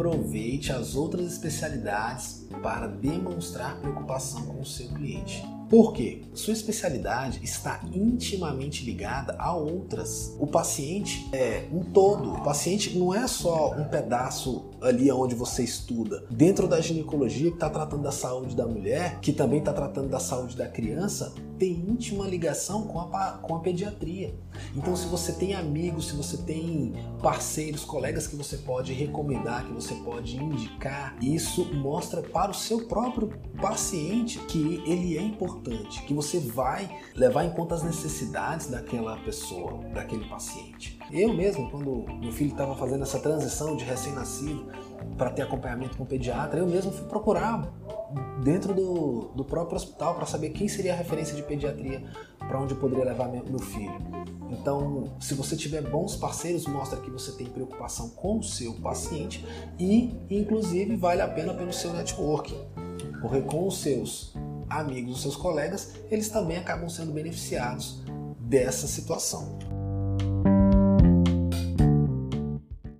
aproveite as outras especialidades para demonstrar preocupação com o seu cliente. Por quê? Sua especialidade está intimamente ligada a outras. O paciente é um todo. O paciente não é só um pedaço ali onde você estuda. Dentro da ginecologia, que está tratando da saúde da mulher, que também está tratando da saúde da criança, tem íntima ligação com a, com a pediatria. Então, se você tem amigos, se você tem parceiros, colegas que você pode recomendar, que você pode indicar, isso mostra para o seu próprio paciente que ele é importante, que você vai levar em conta as necessidades daquela pessoa, daquele paciente. Eu mesmo, quando meu filho estava fazendo essa transição de recém-nascido para ter acompanhamento com o pediatra, eu mesmo fui procurar dentro do, do próprio hospital para saber quem seria a referência de pediatria para onde eu poderia levar meu filho. Então, se você tiver bons parceiros, mostra que você tem preocupação com o seu paciente e, inclusive, vale a pena pelo seu networking, porque com os seus amigos, os seus colegas, eles também acabam sendo beneficiados dessa situação.